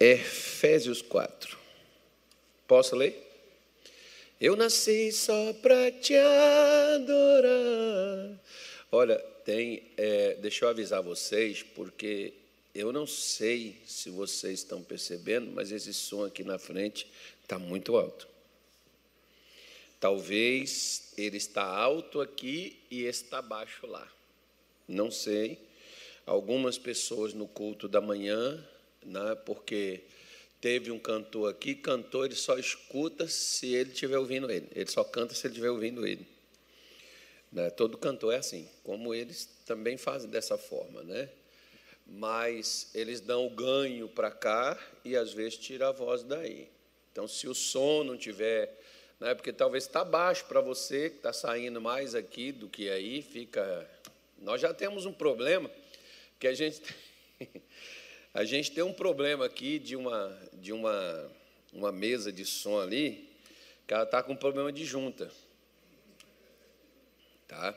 Efésios 4. Posso ler? Eu nasci só para te adorar. Olha, tem, é, deixa eu avisar vocês, porque eu não sei se vocês estão percebendo, mas esse som aqui na frente está muito alto. Talvez ele está alto aqui e está baixo lá. Não sei. Algumas pessoas no culto da manhã, né, porque teve um cantor aqui, cantor, ele só escuta se ele estiver ouvindo ele. Ele só canta se ele estiver ouvindo ele. Né? Todo cantor é assim, como eles também fazem dessa forma, né? Mas eles dão o ganho para cá e às vezes tira a voz daí. Então, se o som não tiver, né? Porque talvez está baixo para você, que está saindo mais aqui do que aí, fica. Nós já temos um problema que a gente a gente tem um problema aqui de uma de uma uma mesa de som ali, que ela está com problema de junta tá?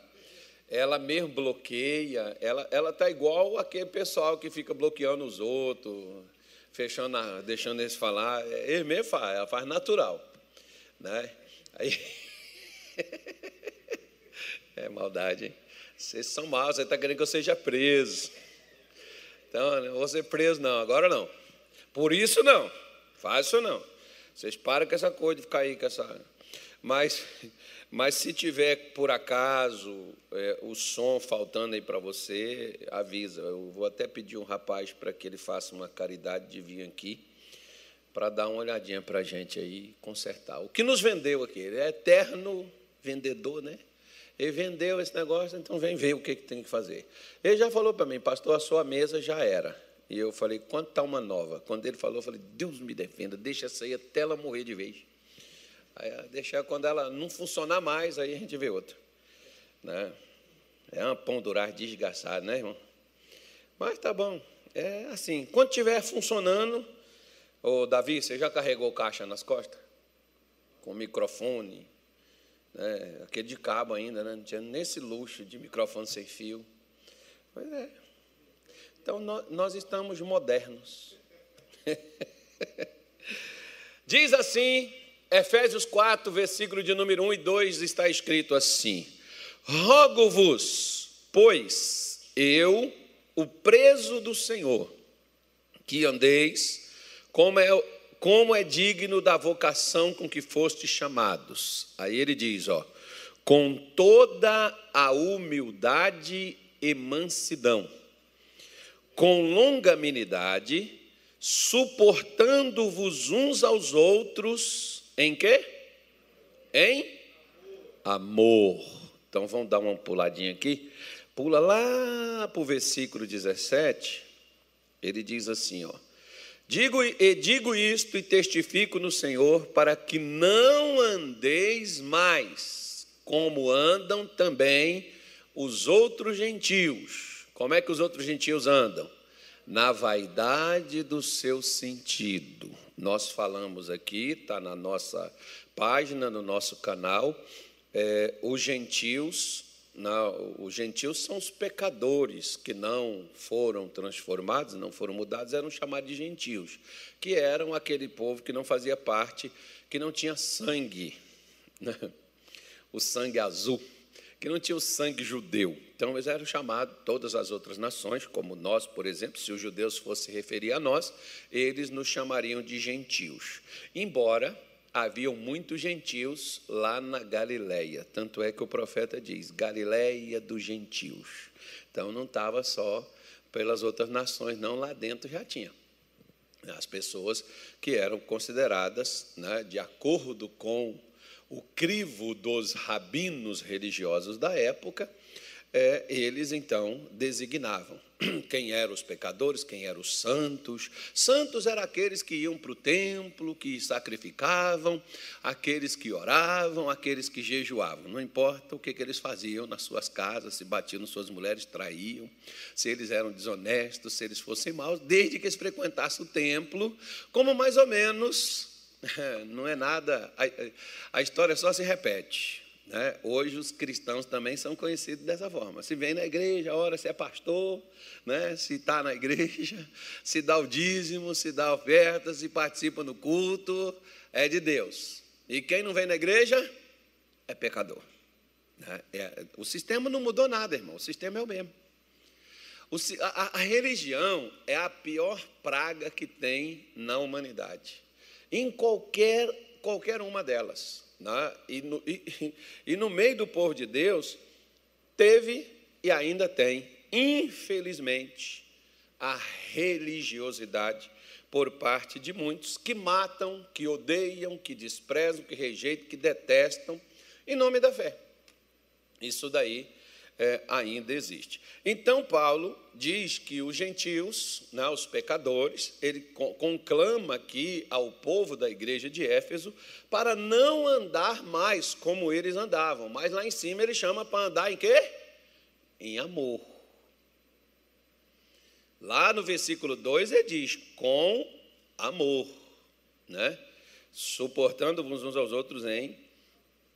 Ela mesmo bloqueia, ela ela tá igual aquele pessoal que fica bloqueando os outros, fechando, a, deixando eles falar. Ele mesmo faz, ela faz natural, né? Aí é maldade, hein? Vocês são maus, você está querendo que eu seja preso. Então, não vou ser preso, não, agora não. Por isso, não. Isso, não. Vocês param com essa coisa de ficar aí com essa. Mas mas se tiver, por acaso, é, o som faltando aí para você, avisa. Eu vou até pedir um rapaz para que ele faça uma caridade de vir aqui, para dar uma olhadinha para a gente aí consertar. O que nos vendeu aqui? Ele é eterno vendedor, né? Ele vendeu esse negócio, então vem ver o que, tem que fazer. Ele já falou para mim, pastor, a sua mesa já era. E eu falei, quanto está uma nova? Quando ele falou, eu falei, Deus me defenda, deixa essa aí até ela morrer de vez. Aí, deixar quando ela não funcionar mais, aí a gente vê outra. Né? É uma pão durar desgraçado, né, irmão? Mas tá bom. É assim. Quando estiver funcionando, ô Davi, você já carregou caixa nas costas? Com microfone, né? aquele de cabo ainda, né? não tinha nesse luxo de microfone sem fio. Pois é. Então nós, nós estamos modernos. Diz assim Efésios 4, versículo de número 1 e 2 está escrito assim: Rogo-vos, pois, eu, o preso do Senhor, que andeis como é, como é digno da vocação com que fostes chamados. Aí ele diz, ó, com toda a humildade e mansidão, com longanimidade, suportando-vos uns aos outros em quê? Em amor. Então vamos dar uma puladinha aqui. Pula lá para o versículo 17. Ele diz assim, ó. Digo e digo isto e testifico no Senhor para que não andeis mais como andam também os outros gentios. Como é que os outros gentios andam? Na vaidade do seu sentido nós falamos aqui, está na nossa página, no nosso canal, é, os gentios, os gentios são os pecadores que não foram transformados, não foram mudados, eram chamados de gentios, que eram aquele povo que não fazia parte, que não tinha sangue, né? o sangue azul que não tinha o sangue judeu. Então, eles eram chamados, todas as outras nações, como nós, por exemplo, se os judeus fossem referir a nós, eles nos chamariam de gentios. Embora haviam muitos gentios lá na Galileia. Tanto é que o profeta diz: Galileia dos gentios. Então, não estava só pelas outras nações, não, lá dentro já tinha. As pessoas que eram consideradas, né, de acordo com o crivo dos rabinos religiosos da época, é, eles então designavam quem eram os pecadores, quem eram os santos. Santos eram aqueles que iam para o templo, que sacrificavam, aqueles que oravam, aqueles que jejuavam. Não importa o que, que eles faziam nas suas casas, se batiam suas mulheres, traíam, se eles eram desonestos, se eles fossem maus, desde que eles frequentassem o templo, como mais ou menos não é nada. A, a história só se repete. Né? Hoje os cristãos também são conhecidos dessa forma. Se vem na igreja, ora se é pastor, né? se está na igreja, se dá o dízimo, se dá oferta, se participa no culto, é de Deus. E quem não vem na igreja é pecador. Né? É, o sistema não mudou nada, irmão. O sistema é o mesmo. O, a, a religião é a pior praga que tem na humanidade. Em qualquer, qualquer uma delas. Né? E, no, e, e no meio do povo de Deus, teve e ainda tem, infelizmente, a religiosidade por parte de muitos que matam, que odeiam, que desprezam, que rejeitam, que detestam, em nome da fé. Isso daí é, ainda existe. Então, Paulo diz que os gentios, né, os pecadores, ele conclama aqui ao povo da igreja de Éfeso para não andar mais como eles andavam, mas lá em cima ele chama para andar em quê? Em amor. Lá no versículo 2 ele diz: com amor, né? suportando uns aos outros em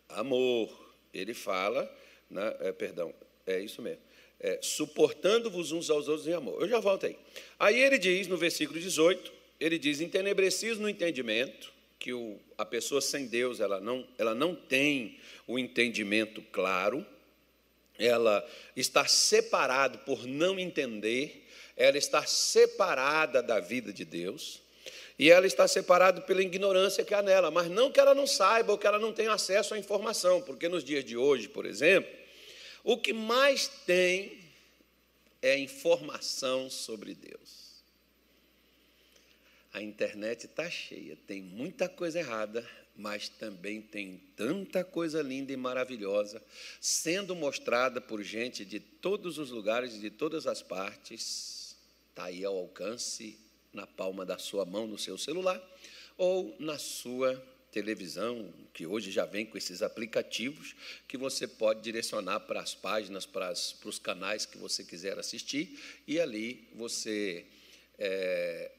amor. Ele fala, né, é, perdão, é isso mesmo. É, suportando-vos uns aos outros em amor. Eu já volto aí. Aí ele diz, no versículo 18, ele diz, entenebrecidos no entendimento, que o, a pessoa sem Deus, ela não, ela não tem o entendimento claro, ela está separada por não entender, ela está separada da vida de Deus, e ela está separada pela ignorância que há nela, mas não que ela não saiba ou que ela não tenha acesso à informação, porque nos dias de hoje, por exemplo, o que mais tem é informação sobre Deus. A internet está cheia, tem muita coisa errada, mas também tem tanta coisa linda e maravilhosa sendo mostrada por gente de todos os lugares, de todas as partes. Está aí ao alcance, na palma da sua mão, no seu celular, ou na sua televisão, que hoje já vem com esses aplicativos, que você pode direcionar para as páginas, para, as, para os canais que você quiser assistir, e ali você é,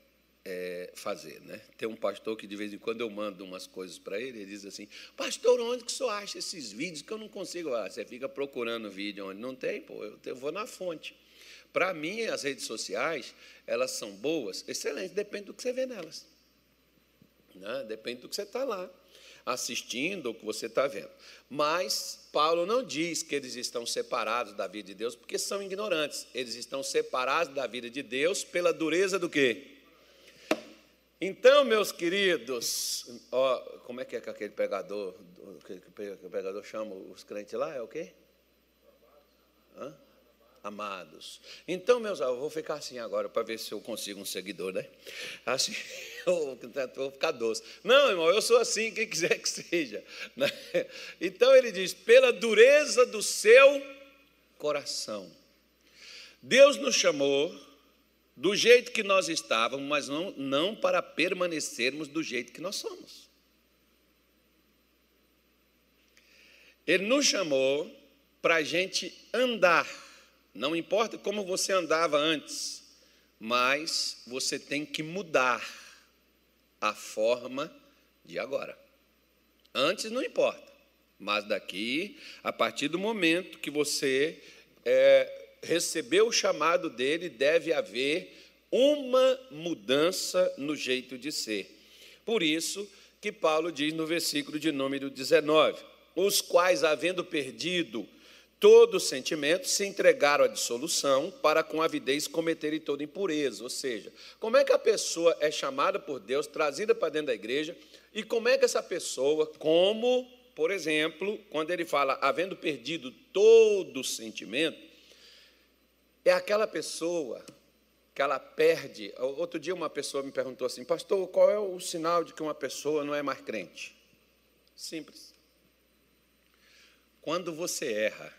é, fazer. Né? Tem um pastor que de vez em quando eu mando umas coisas para ele, ele diz assim, pastor, onde que o senhor acha esses vídeos que eu não consigo? Ah, você fica procurando vídeo onde não tem, pô, eu, eu vou na fonte. Para mim, as redes sociais, elas são boas, excelentes, depende do que você vê nelas. Né? Depende do que você está lá assistindo ou que você está vendo. Mas Paulo não diz que eles estão separados da vida de Deus porque são ignorantes. Eles estão separados da vida de Deus pela dureza do quê? Então, meus queridos, ó, como é que é que aquele pregador, que o pregador chama os crentes lá? É o quê? Hã? Amados. Então, meus avós, vou ficar assim agora para ver se eu consigo um seguidor, né? Assim, eu vou ficar doce. Não, irmão, eu sou assim, quem quiser que seja. Né? Então ele diz: pela dureza do seu coração. Deus nos chamou do jeito que nós estávamos, mas não, não para permanecermos do jeito que nós somos. Ele nos chamou para a gente andar não importa como você andava antes, mas você tem que mudar a forma de agora. Antes não importa, mas daqui, a partir do momento que você é, recebeu o chamado dele, deve haver uma mudança no jeito de ser. Por isso que Paulo diz no versículo de número 19: os quais, havendo perdido todo sentimento se entregaram à dissolução para com avidez cometerem toda impureza. Ou seja, como é que a pessoa é chamada por Deus, trazida para dentro da igreja, e como é que essa pessoa, como, por exemplo, quando ele fala havendo perdido todo sentimento, é aquela pessoa que ela perde. Outro dia uma pessoa me perguntou assim, pastor, qual é o sinal de que uma pessoa não é mais crente? Simples. Quando você erra,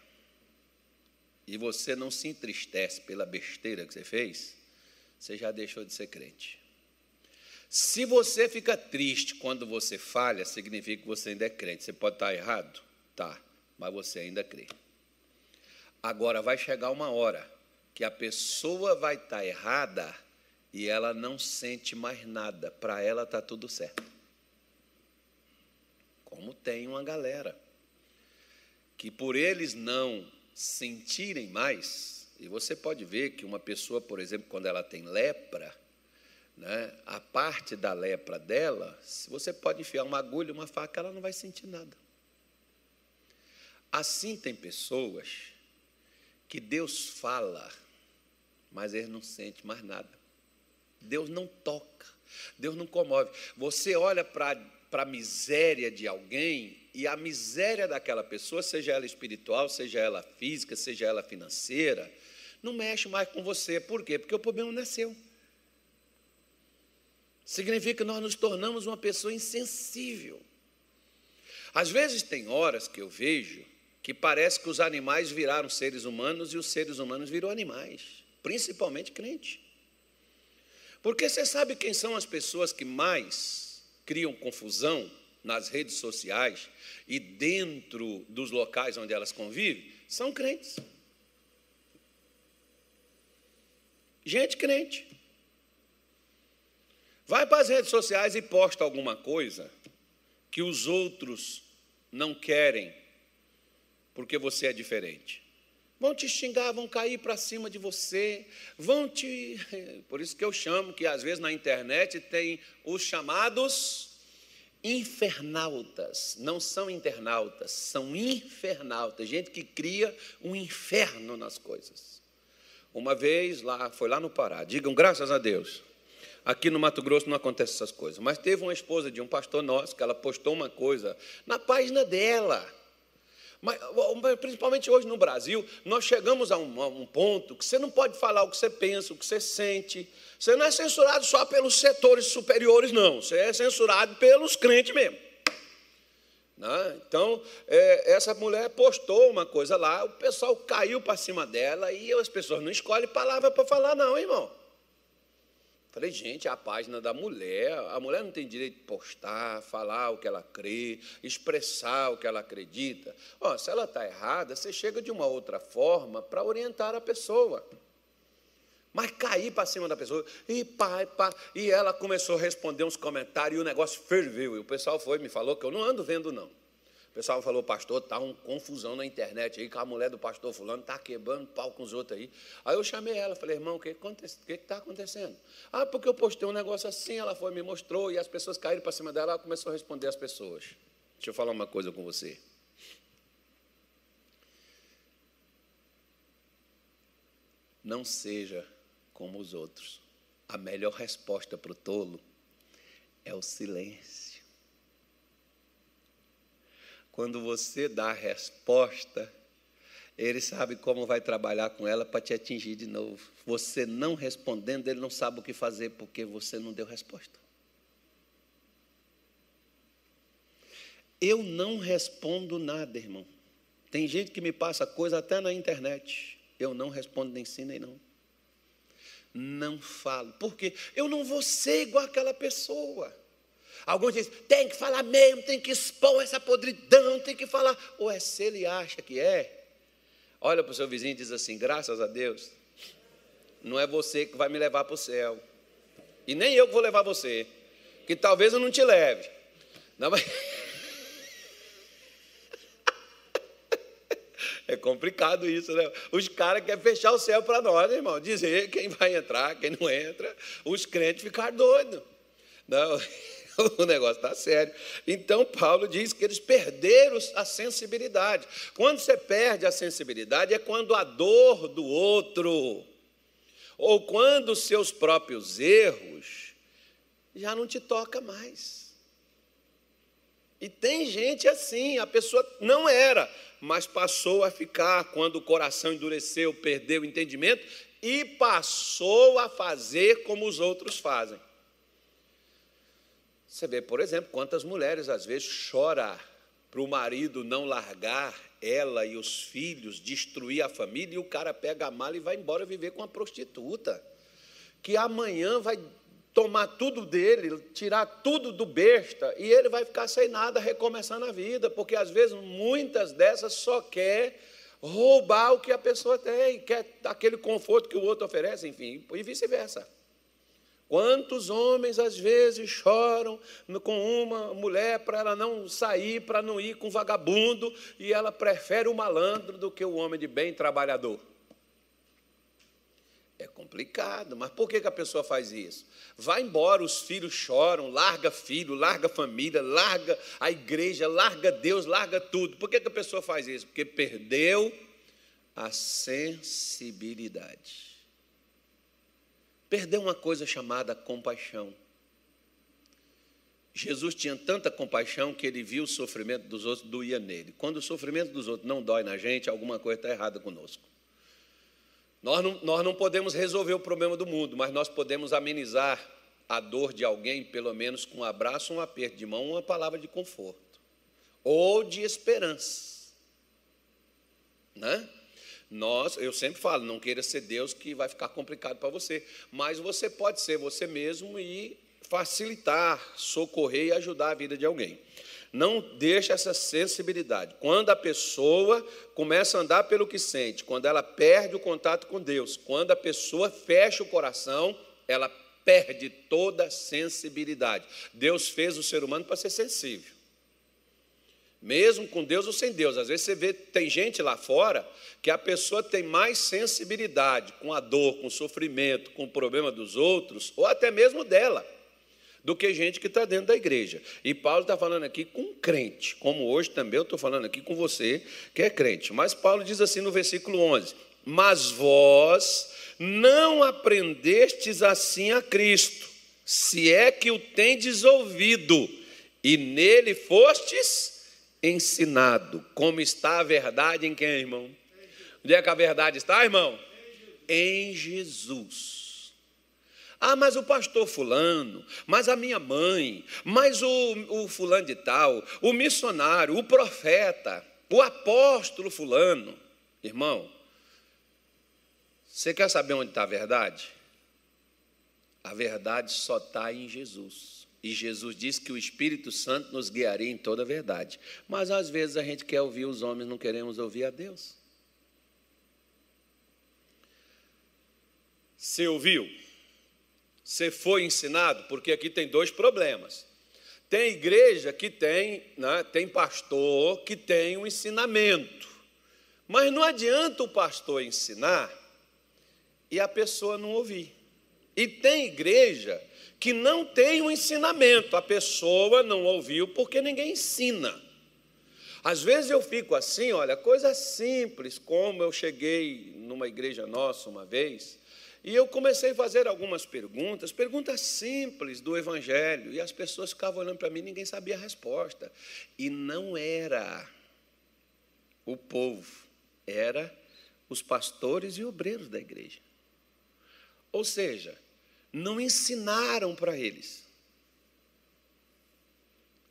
e você não se entristece pela besteira que você fez, você já deixou de ser crente. Se você fica triste quando você falha, significa que você ainda é crente. Você pode estar errado? Tá, mas você ainda crê. Agora vai chegar uma hora que a pessoa vai estar errada e ela não sente mais nada. Para ela está tudo certo. Como tem uma galera que por eles não sentirem mais, e você pode ver que uma pessoa, por exemplo, quando ela tem lepra, né, a parte da lepra dela, se você pode enfiar uma agulha, uma faca, ela não vai sentir nada. Assim tem pessoas que Deus fala, mas eles não sentem mais nada. Deus não toca, Deus não comove. Você olha para a miséria de alguém e a miséria daquela pessoa, seja ela espiritual, seja ela física, seja ela financeira, não mexe mais com você. Por quê? Porque o problema não é seu. Significa que nós nos tornamos uma pessoa insensível. Às vezes tem horas que eu vejo que parece que os animais viraram seres humanos e os seres humanos viram animais, principalmente crente. Porque você sabe quem são as pessoas que mais criam confusão nas redes sociais e dentro dos locais onde elas convivem? São crentes. Gente crente. Vai para as redes sociais e posta alguma coisa que os outros não querem, porque você é diferente. Vão te xingar, vão cair para cima de você, vão te. Por isso que eu chamo que às vezes na internet tem os chamados infernautas. Não são internautas, são infernautas, gente que cria um inferno nas coisas. Uma vez lá, foi lá no Pará, digam graças a Deus. Aqui no Mato Grosso não acontece essas coisas. Mas teve uma esposa de um pastor nosso que ela postou uma coisa na página dela. Mas, principalmente hoje no Brasil, nós chegamos a um, a um, ponto que você não pode falar o que você pensa, o que você sente. Você não é censurado só pelos setores superiores, não. Você é censurado pelos crentes mesmo. Né? Então, é, essa mulher postou uma coisa lá, o pessoal caiu para cima dela e as pessoas não escolhem palavra para falar, não, irmão. Falei, gente, a página da mulher, a mulher não tem direito de postar, falar o que ela crê, expressar o que ela acredita. Se ela está errada, você chega de uma outra forma para orientar a pessoa. Mas cair para cima da pessoa, e pai, pá, e ela começou a responder uns comentários e o negócio ferveu. E o pessoal foi me falou que eu não ando vendo, não. Pessoal falou, pastor, está uma confusão na internet aí, que a mulher do pastor fulano está quebrando pau com os outros aí. Aí eu chamei ela, falei, irmão, o que está acontecendo? Ah, porque eu postei um negócio assim, ela foi, me mostrou, e as pessoas caíram para cima dela, ela começou a responder às pessoas. Deixa eu falar uma coisa com você. Não seja como os outros. A melhor resposta para o tolo é o silêncio. Quando você dá a resposta, ele sabe como vai trabalhar com ela para te atingir de novo. Você não respondendo, ele não sabe o que fazer porque você não deu resposta. Eu não respondo nada, irmão. Tem gente que me passa coisa até na internet. Eu não respondo nem sim nem não. Não falo. Por quê? Eu não vou ser igual aquela pessoa. Alguns dizem, tem que falar mesmo, tem que expor essa podridão, tem que falar. Ou é se ele acha que é, olha para o seu vizinho e diz assim: graças a Deus, não é você que vai me levar para o céu. E nem eu que vou levar você. Que talvez eu não te leve. Não, mas... É complicado isso, né? Os caras querem fechar o céu para nós, irmão. Dizer quem vai entrar, quem não entra. Os crentes ficar doidos. Não. o negócio está sério. Então, Paulo diz que eles perderam a sensibilidade. Quando você perde a sensibilidade, é quando a dor do outro, ou quando os seus próprios erros, já não te toca mais. E tem gente assim, a pessoa não era, mas passou a ficar quando o coração endureceu, perdeu o entendimento e passou a fazer como os outros fazem. Você vê, por exemplo, quantas mulheres às vezes choram para o marido não largar ela e os filhos, destruir a família, e o cara pega a mala e vai embora viver com a prostituta, que amanhã vai tomar tudo dele, tirar tudo do besta, e ele vai ficar sem nada, recomeçando a vida, porque às vezes muitas dessas só quer roubar o que a pessoa tem, quer aquele conforto que o outro oferece, enfim, e vice-versa. Quantos homens às vezes choram com uma mulher para ela não sair, para não ir com vagabundo, e ela prefere o malandro do que o homem de bem trabalhador? É complicado, mas por que, a pessoa faz isso? Vai embora, os filhos choram, larga filho, larga família, larga a igreja, larga Deus, larga tudo. Por que a pessoa faz isso? Porque perdeu a sensibilidade perdeu uma coisa chamada compaixão. Jesus tinha tanta compaixão que ele viu o sofrimento dos outros doía nele. Quando o sofrimento dos outros não dói na gente, alguma coisa está errada conosco. Nós não, nós não podemos resolver o problema do mundo, mas nós podemos amenizar a dor de alguém, pelo menos com um abraço, um aperto de mão, uma palavra de conforto ou de esperança. Né? Nós, eu sempre falo, não queira ser Deus que vai ficar complicado para você, mas você pode ser você mesmo e facilitar, socorrer e ajudar a vida de alguém. Não deixe essa sensibilidade. Quando a pessoa começa a andar pelo que sente, quando ela perde o contato com Deus, quando a pessoa fecha o coração, ela perde toda a sensibilidade. Deus fez o ser humano para ser sensível. Mesmo com Deus ou sem Deus. Às vezes você vê, tem gente lá fora que a pessoa tem mais sensibilidade com a dor, com o sofrimento, com o problema dos outros, ou até mesmo dela, do que gente que está dentro da igreja. E Paulo está falando aqui com crente, como hoje também eu estou falando aqui com você que é crente. Mas Paulo diz assim no versículo 11: Mas vós não aprendestes assim a Cristo, se é que o tendes ouvido, e nele fostes ensinado. Como está a verdade em quem, irmão? Onde é que a verdade está, irmão? Em Jesus. Ah, mas o pastor fulano, mas a minha mãe, mas o, o fulano de tal, o missionário, o profeta, o apóstolo fulano. Irmão, você quer saber onde está a verdade? A verdade só está em Jesus. E Jesus disse que o Espírito Santo nos guiaria em toda a verdade. Mas às vezes a gente quer ouvir os homens, não queremos ouvir a Deus. Você ouviu? Você foi ensinado? Porque aqui tem dois problemas. Tem igreja que tem, né, tem pastor que tem um ensinamento. Mas não adianta o pastor ensinar e a pessoa não ouvir. E tem igreja que não tem um ensinamento, a pessoa não ouviu porque ninguém ensina. Às vezes eu fico assim, olha, coisa simples, como eu cheguei numa igreja nossa uma vez, e eu comecei a fazer algumas perguntas, perguntas simples do Evangelho, e as pessoas ficavam olhando para mim, ninguém sabia a resposta. E não era o povo, era os pastores e obreiros da igreja. Ou seja, não ensinaram para eles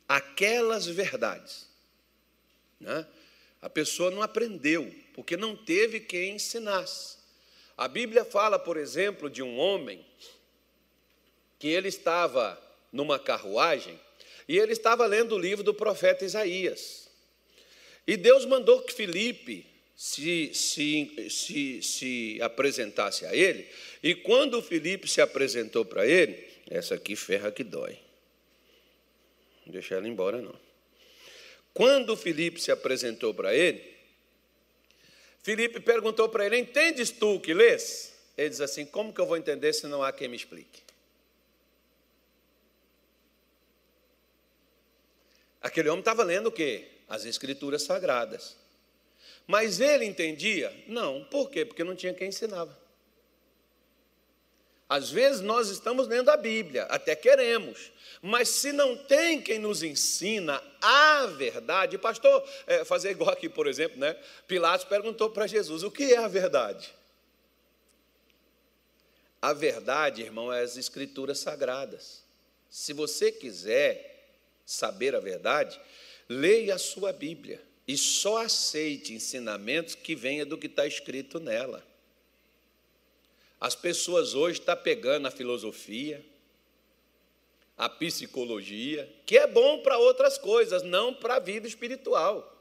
aquelas verdades. Né? A pessoa não aprendeu, porque não teve quem ensinasse. A Bíblia fala, por exemplo, de um homem que ele estava numa carruagem e ele estava lendo o livro do profeta Isaías. E Deus mandou que Filipe se, se, se, se apresentasse a ele, e quando o Felipe se apresentou para ele, essa aqui ferra que dói. Não deixar ela embora, não. Quando o Felipe se apresentou para ele, Felipe perguntou para ele: Entendes tu o que lês? Ele diz assim: Como que eu vou entender se não há quem me explique? Aquele homem estava lendo o quê? As Escrituras Sagradas. Mas ele entendia? Não. Por quê? Porque não tinha quem ensinava. Às vezes nós estamos lendo a Bíblia, até queremos, mas se não tem quem nos ensina a verdade, pastor, é, fazer igual aqui, por exemplo, né? Pilatos perguntou para Jesus: o que é a verdade? A verdade, irmão, é as escrituras sagradas. Se você quiser saber a verdade, leia a sua Bíblia e só aceite ensinamentos que venha do que está escrito nela. As pessoas hoje estão tá pegando a filosofia, a psicologia, que é bom para outras coisas, não para a vida espiritual.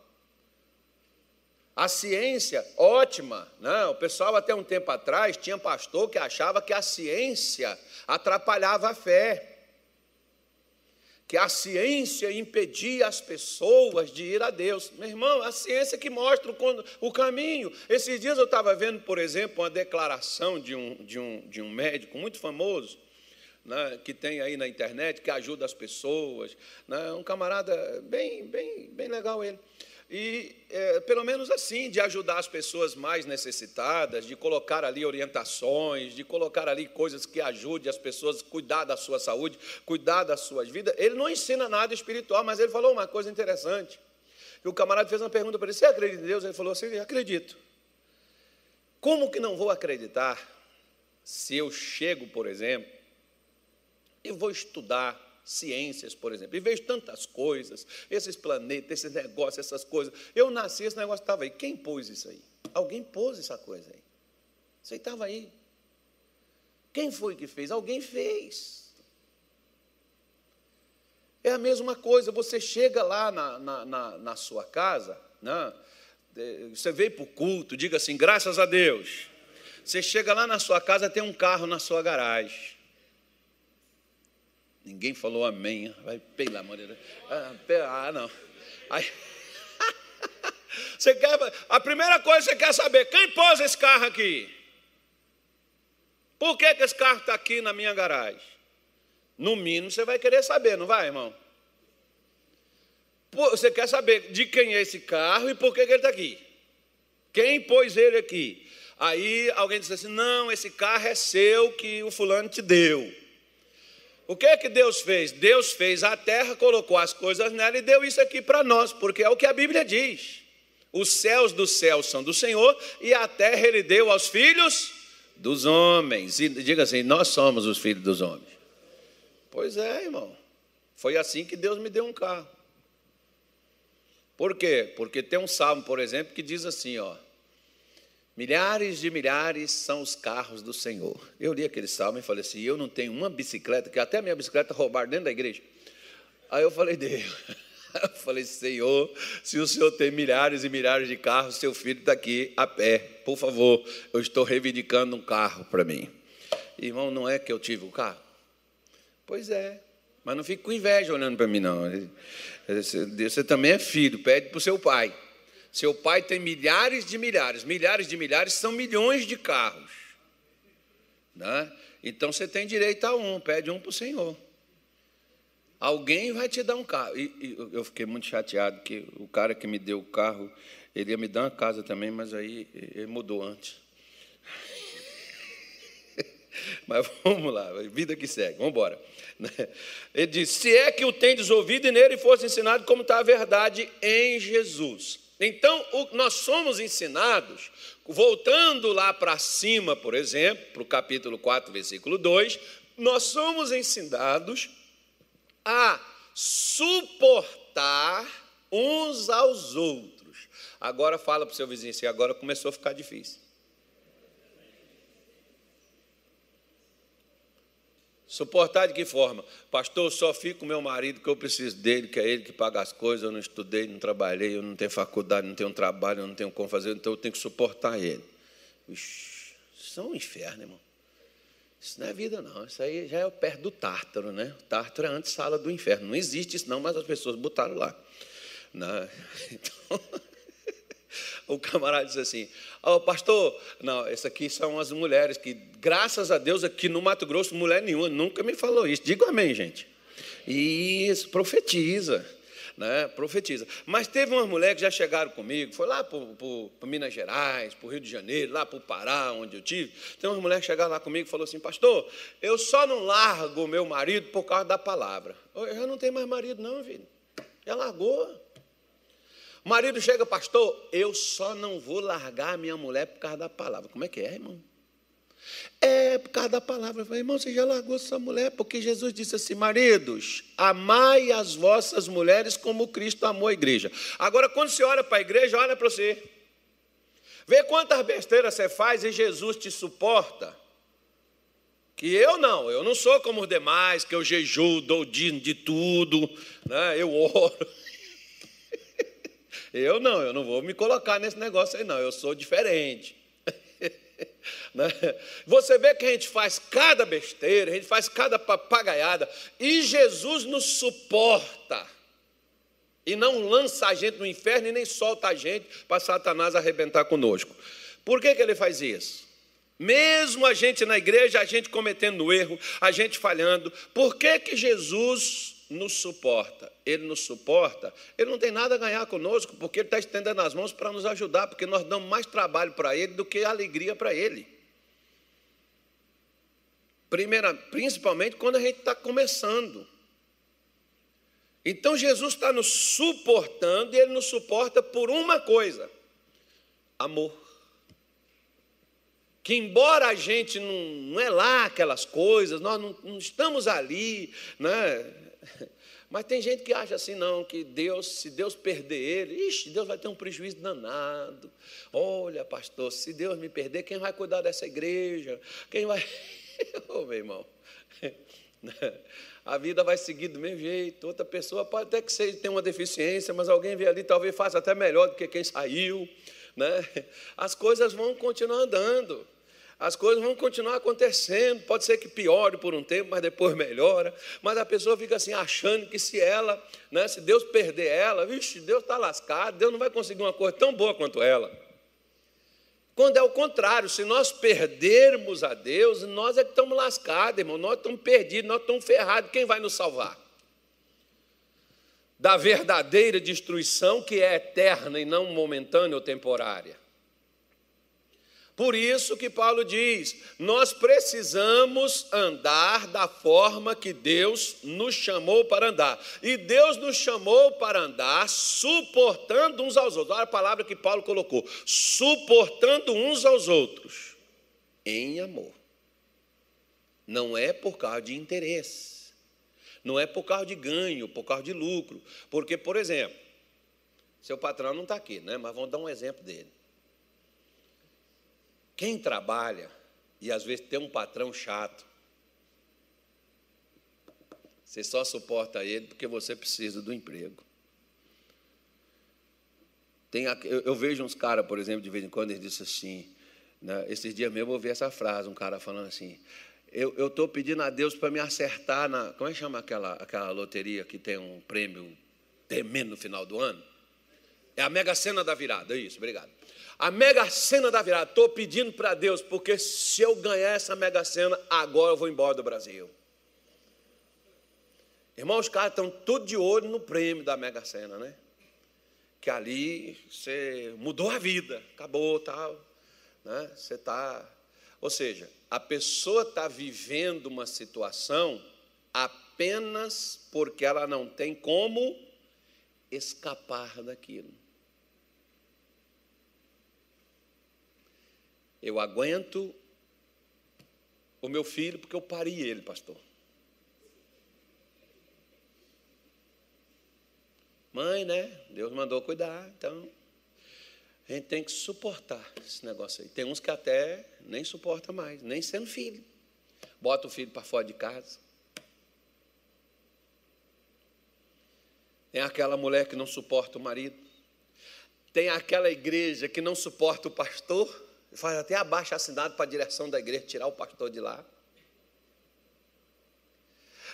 A ciência, ótima. Né? O pessoal, até um tempo atrás, tinha pastor que achava que a ciência atrapalhava a fé. Que a ciência impedia as pessoas de ir a Deus. Meu irmão, a ciência que mostra o caminho. Esses dias eu estava vendo, por exemplo, uma declaração de um, de um, de um médico muito famoso, né, que tem aí na internet, que ajuda as pessoas. Né, um camarada bem, bem, bem legal ele e é, pelo menos assim, de ajudar as pessoas mais necessitadas, de colocar ali orientações, de colocar ali coisas que ajudem as pessoas a cuidar da sua saúde, cuidar das suas vidas. Ele não ensina nada espiritual, mas ele falou uma coisa interessante. Que o camarada fez uma pergunta para ele: Você acredita em Deus? Ele falou assim: Acredito. Como que não vou acreditar se eu chego, por exemplo, e vou estudar ciências, por exemplo, e vejo tantas coisas, esses planetas, esses negócios, essas coisas. Eu nasci, esse negócio estava aí. Quem pôs isso aí? Alguém pôs essa coisa aí. Isso estava aí. Quem foi que fez? Alguém fez. É a mesma coisa, você chega lá na, na, na, na sua casa, né? você veio para o culto, diga assim, graças a Deus. Você chega lá na sua casa, tem um carro na sua garagem. Ninguém falou amém. Vai, pela maneira. Ah, ah, não. Aí, você quer, a primeira coisa que você quer saber, quem pôs esse carro aqui? Por que, que esse carro está aqui na minha garagem? No mínimo você vai querer saber, não vai, irmão? Você quer saber de quem é esse carro e por que, que ele está aqui? Quem pôs ele aqui? Aí alguém diz assim: não, esse carro é seu que o fulano te deu. O que é que Deus fez? Deus fez a terra, colocou as coisas nela e deu isso aqui para nós, porque é o que a Bíblia diz. Os céus dos céus são do Senhor e a terra ele deu aos filhos dos homens. E diga assim: nós somos os filhos dos homens. Pois é, irmão. Foi assim que Deus me deu um carro. Por quê? Porque tem um salmo, por exemplo, que diz assim, ó: Milhares de milhares são os carros do Senhor. Eu li aquele salmo e falei assim: eu não tenho uma bicicleta, que até a minha bicicleta roubaram dentro da igreja. Aí eu falei, Deus, eu falei, Senhor, se o Senhor tem milhares e milhares de carros, seu filho está aqui a pé. Por favor, eu estou reivindicando um carro para mim. Irmão, não é que eu tive o carro? Pois é, mas não fique com inveja olhando para mim, não. Você também é filho, pede para o seu pai. Seu pai tem milhares de milhares, milhares de milhares são milhões de carros. Né? Então você tem direito a um, pede um para o Senhor. Alguém vai te dar um carro. E, e, eu fiquei muito chateado que o cara que me deu o carro, ele ia me dar uma casa também, mas aí ele mudou antes. Mas vamos lá, vida que segue, vamos embora. Ele diz: se é que o tendes ouvido e nele fosse ensinado como está a verdade em Jesus. Então, nós somos ensinados, voltando lá para cima, por exemplo, para o capítulo 4, versículo 2, nós somos ensinados a suportar uns aos outros. Agora fala para o seu vizinho assim, agora começou a ficar difícil. Suportar de que forma? Pastor, eu só fico com meu marido que eu preciso dele, que é ele que paga as coisas, eu não estudei, não trabalhei, eu não tenho faculdade, não tenho trabalho, eu não tenho como fazer, então eu tenho que suportar ele. Ixi, isso é um inferno, irmão. Isso não é vida, não. Isso aí já é perto do Tártaro, né? O Tártaro é antes sala do inferno. Não existe isso, não, mas as pessoas botaram lá. Né? Então, o camarada diz assim: oh, Pastor, não, essa aqui são as mulheres que, graças a Deus, aqui no Mato Grosso, mulher nenhuma nunca me falou isso. Diga amém, gente. Isso, profetiza. Né, profetiza. Mas teve umas mulheres que já chegaram comigo, foi lá para Minas Gerais, para o Rio de Janeiro, lá para o Pará, onde eu tive. Tem umas mulheres que chegaram lá comigo e falaram assim: Pastor, eu só não largo meu marido por causa da palavra. Eu já não tenho mais marido, não, filho. Já largou. O marido chega, pastor, eu só não vou largar a minha mulher por causa da palavra. Como é que é, irmão? É por causa da palavra. Falei, irmão, você já largou essa mulher? Porque Jesus disse assim: maridos, amai as vossas mulheres como Cristo amou a igreja. Agora, quando você olha para a igreja, olha para você. Vê quantas besteiras você faz e Jesus te suporta. Que eu não, eu não sou como os demais, que eu jejuo, dou de, de tudo, né? eu oro. Eu não, eu não vou me colocar nesse negócio aí, não. Eu sou diferente. Né? Você vê que a gente faz cada besteira, a gente faz cada papagaiada, e Jesus nos suporta. E não lança a gente no inferno e nem solta a gente para Satanás arrebentar conosco. Por que, que ele faz isso? Mesmo a gente na igreja, a gente cometendo erro, a gente falhando, por que, que Jesus nos suporta? Ele nos suporta, ele não tem nada a ganhar conosco, porque ele está estendendo as mãos para nos ajudar, porque nós damos mais trabalho para ele do que alegria para ele. Primeira, principalmente quando a gente está começando. Então Jesus está nos suportando e ele nos suporta por uma coisa: amor que embora a gente não, não é lá aquelas coisas, nós não, não estamos ali, né? Mas tem gente que acha assim, não, que Deus, se Deus perder ele, ixi, Deus vai ter um prejuízo danado. Olha, pastor, se Deus me perder, quem vai cuidar dessa igreja? Quem vai. Ô, oh, meu irmão. A vida vai seguir do mesmo jeito. Outra pessoa pode até que seja, tenha uma deficiência, mas alguém vê ali, talvez faça até melhor do que quem saiu. Né? As coisas vão continuar andando as coisas vão continuar acontecendo. Pode ser que piore por um tempo, mas depois melhora. Mas a pessoa fica assim, achando que se ela, né, se Deus perder ela, vixe, Deus está lascado, Deus não vai conseguir uma coisa tão boa quanto ela. Quando é o contrário, se nós perdermos a Deus, nós é que estamos lascados, irmão, nós estamos perdidos, nós estamos ferrados, quem vai nos salvar? Da verdadeira destruição que é eterna e não momentânea ou temporária. Por isso que Paulo diz: nós precisamos andar da forma que Deus nos chamou para andar. E Deus nos chamou para andar suportando uns aos outros. Olha a palavra que Paulo colocou: suportando uns aos outros em amor. Não é por causa de interesse, não é por causa de ganho, por causa de lucro. Porque, por exemplo, seu patrão não está aqui, né? mas vamos dar um exemplo dele. Quem trabalha e às vezes tem um patrão chato, você só suporta ele porque você precisa do emprego. Tem, eu, eu vejo uns caras, por exemplo, de vez em quando, eles dizem assim, né, esses dias mesmo eu ouvi essa frase, um cara falando assim, eu estou pedindo a Deus para me acertar na. Como é que chama aquela, aquela loteria que tem um prêmio tremendo no final do ano? É a Mega Sena da virada, é isso, obrigado. A mega cena da virada, estou pedindo para Deus, porque se eu ganhar essa mega cena, agora eu vou embora do Brasil. Irmãos, os caras estão tudo de olho no prêmio da mega cena, né? Que ali você mudou a vida, acabou tal. Né? Você está. Ou seja, a pessoa está vivendo uma situação apenas porque ela não tem como escapar daquilo. Eu aguento o meu filho porque eu pari ele, pastor. Mãe, né? Deus mandou cuidar, então a gente tem que suportar esse negócio aí. Tem uns que até nem suporta mais, nem sendo filho. Bota o filho para fora de casa. Tem aquela mulher que não suporta o marido. Tem aquela igreja que não suporta o pastor faz até abaixo assinado para a direção da igreja tirar o pastor de lá.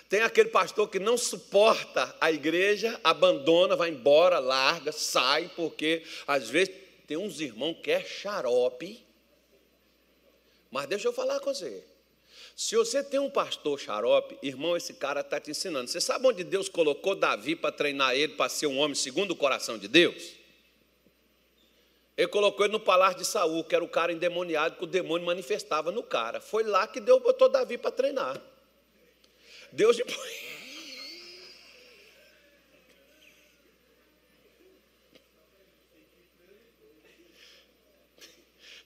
Tem aquele pastor que não suporta a igreja, abandona, vai embora, larga, sai, porque às vezes tem uns irmãos que é xarope. Mas deixa eu falar com você. Se você tem um pastor xarope, irmão, esse cara está te ensinando. Você sabe onde Deus colocou Davi para treinar ele para ser um homem segundo o coração de Deus? Ele colocou ele no palácio de Saul, que era o cara endemoniado que o demônio manifestava no cara. Foi lá que Deus botou Davi para treinar. Deus depois.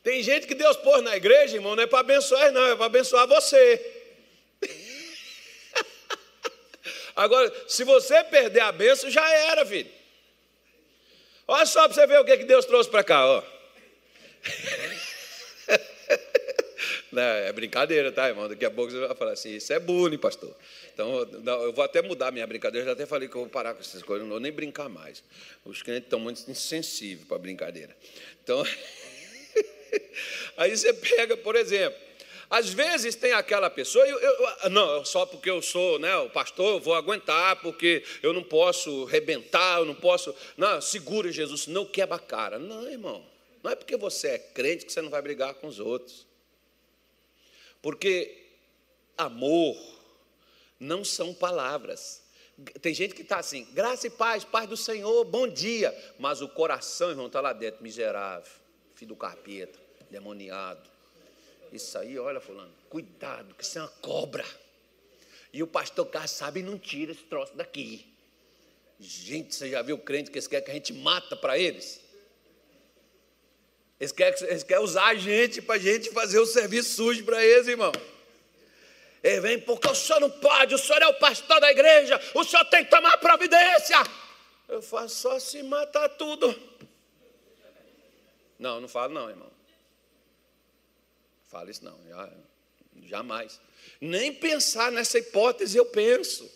Tem gente que Deus pôs na igreja, irmão, não é para abençoar, não, é para abençoar você. Agora, se você perder a benção, já era, filho. Olha só para você ver o que, Deus trouxe para cá. Ó. é brincadeira, tá, irmão? Daqui a pouco você vai falar assim, isso é bullying, pastor. Então, eu vou até mudar minha brincadeira, eu já até falei que eu vou parar com essas coisas, não vou nem brincar mais. Os clientes estão muito insensíveis para brincadeira. Então, aí você pega, por exemplo, às vezes tem aquela pessoa, eu, eu, não, só porque eu sou né, o pastor, eu vou aguentar, porque eu não posso rebentar, eu não posso. Não, segura Jesus, não quebra a cara. Não, irmão, não é porque você é crente que você não vai brigar com os outros. Porque amor não são palavras. Tem gente que está assim, graça e paz, paz do Senhor, bom dia. Mas o coração, irmão, está lá dentro, miserável, filho do capeta, demoniado isso aí, olha, fulano, cuidado, que isso é uma cobra. E o pastor Carlos sabe e não tira esse troço daqui. Gente, você já viu o crente que eles querem que a gente mata para eles? Eles querem, eles querem usar a gente para a gente fazer o serviço sujo para eles, irmão. Ele vem, porque o senhor não pode, o senhor é o pastor da igreja, o senhor tem que tomar providência. Eu faço só se matar tudo. Não, não falo não, irmão. Fala isso não, jamais. Nem pensar nessa hipótese eu penso.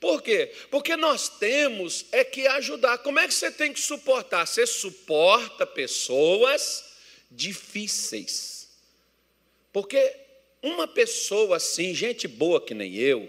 Por quê? Porque nós temos é que ajudar. Como é que você tem que suportar? Você suporta pessoas difíceis. Porque uma pessoa assim, gente boa que nem eu,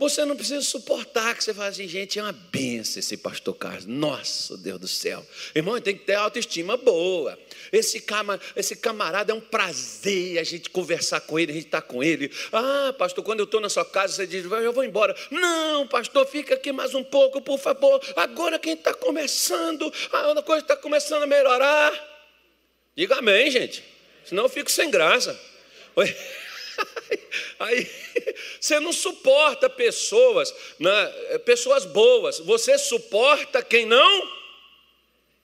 você não precisa suportar que você fala assim, gente, é uma benção esse pastor Carlos. Nossa, Deus do céu. Irmão, tem que ter autoestima boa. Esse, cama, esse camarada é um prazer a gente conversar com ele, a gente estar tá com ele. Ah, pastor, quando eu estou na sua casa, você diz, eu vou embora. Não, pastor, fica aqui mais um pouco, por favor. Agora quem está começando, a coisa está começando a melhorar. Diga amém, gente. Senão eu fico sem graça. Aí você não suporta pessoas, né, pessoas boas, você suporta quem não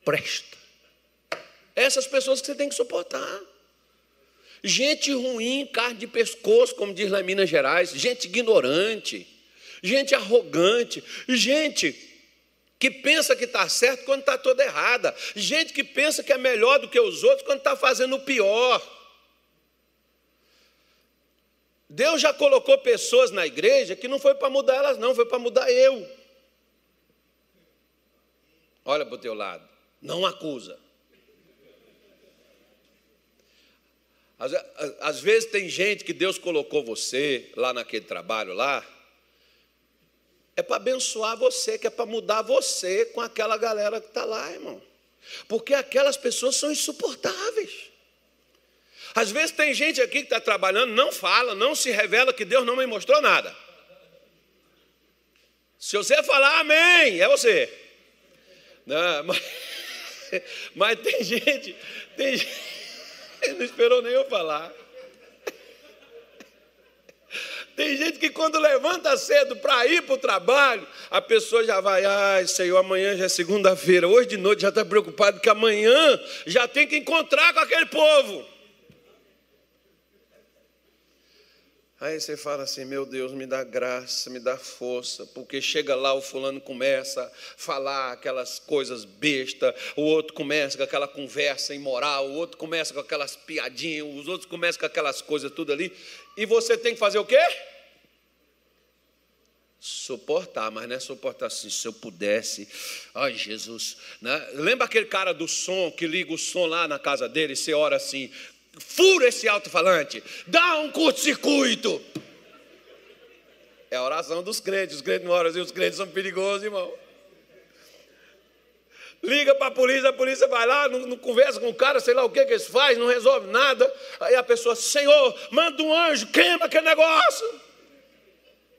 presta. Essas pessoas que você tem que suportar. Gente ruim, carne de pescoço, como diz lá em Minas Gerais, gente ignorante, gente arrogante, gente que pensa que está certo quando está toda errada, gente que pensa que é melhor do que os outros quando está fazendo o pior. Deus já colocou pessoas na igreja que não foi para mudar elas, não, foi para mudar eu. Olha para o teu lado, não acusa. Às, às, vezes tem gente que Deus colocou você lá naquele trabalho lá, é para abençoar você, que é para mudar você com aquela galera que está lá, irmão. Porque aquelas pessoas são insuportáveis. Às vezes tem gente aqui que está trabalhando, não fala, não se revela que Deus não me mostrou nada. Se você falar amém, é você. Não, mas, mas tem gente, tem gente, não esperou nem eu falar. Tem gente que quando levanta cedo para ir para o trabalho, a pessoa já vai, ai Senhor, amanhã já é segunda-feira, hoje de noite já está preocupado que amanhã já tem que encontrar com aquele povo. Aí você fala assim: meu Deus, me dá graça, me dá força, porque chega lá, o fulano começa a falar aquelas coisas bestas, o outro começa com aquela conversa imoral, o outro começa com aquelas piadinhas, os outros começam com aquelas coisas tudo ali, e você tem que fazer o quê? Suportar, mas não é suportar assim, se eu pudesse, ai Jesus, né? lembra aquele cara do som que liga o som lá na casa dele, e você ora assim, fura esse alto-falante, dá um curto-circuito. É a oração dos crentes, os crentes não oram assim, os crentes são perigosos, irmão. Liga para a polícia, a polícia vai lá, não, não, conversa com o cara, sei lá o que que eles fazem, não resolve nada. Aí a pessoa, Senhor, manda um anjo, queima aquele negócio.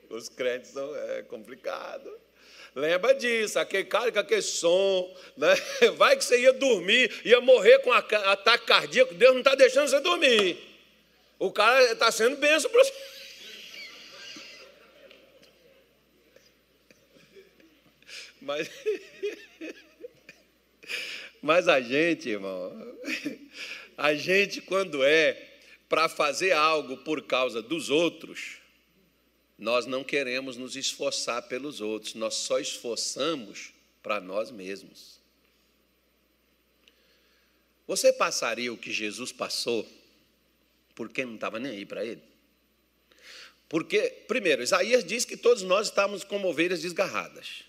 Os crentes são é complicado. Lembra disso, aquele cara com aquele som, né? vai que você ia dormir, ia morrer com ataque cardíaco, Deus não está deixando você dormir. O cara está sendo benção para você. Mas, mas a gente, irmão, a gente quando é para fazer algo por causa dos outros, nós não queremos nos esforçar pelos outros, nós só esforçamos para nós mesmos. Você passaria o que Jesus passou Porque não estava nem aí para ele. Porque, primeiro, Isaías diz que todos nós estávamos como ovelhas desgarradas.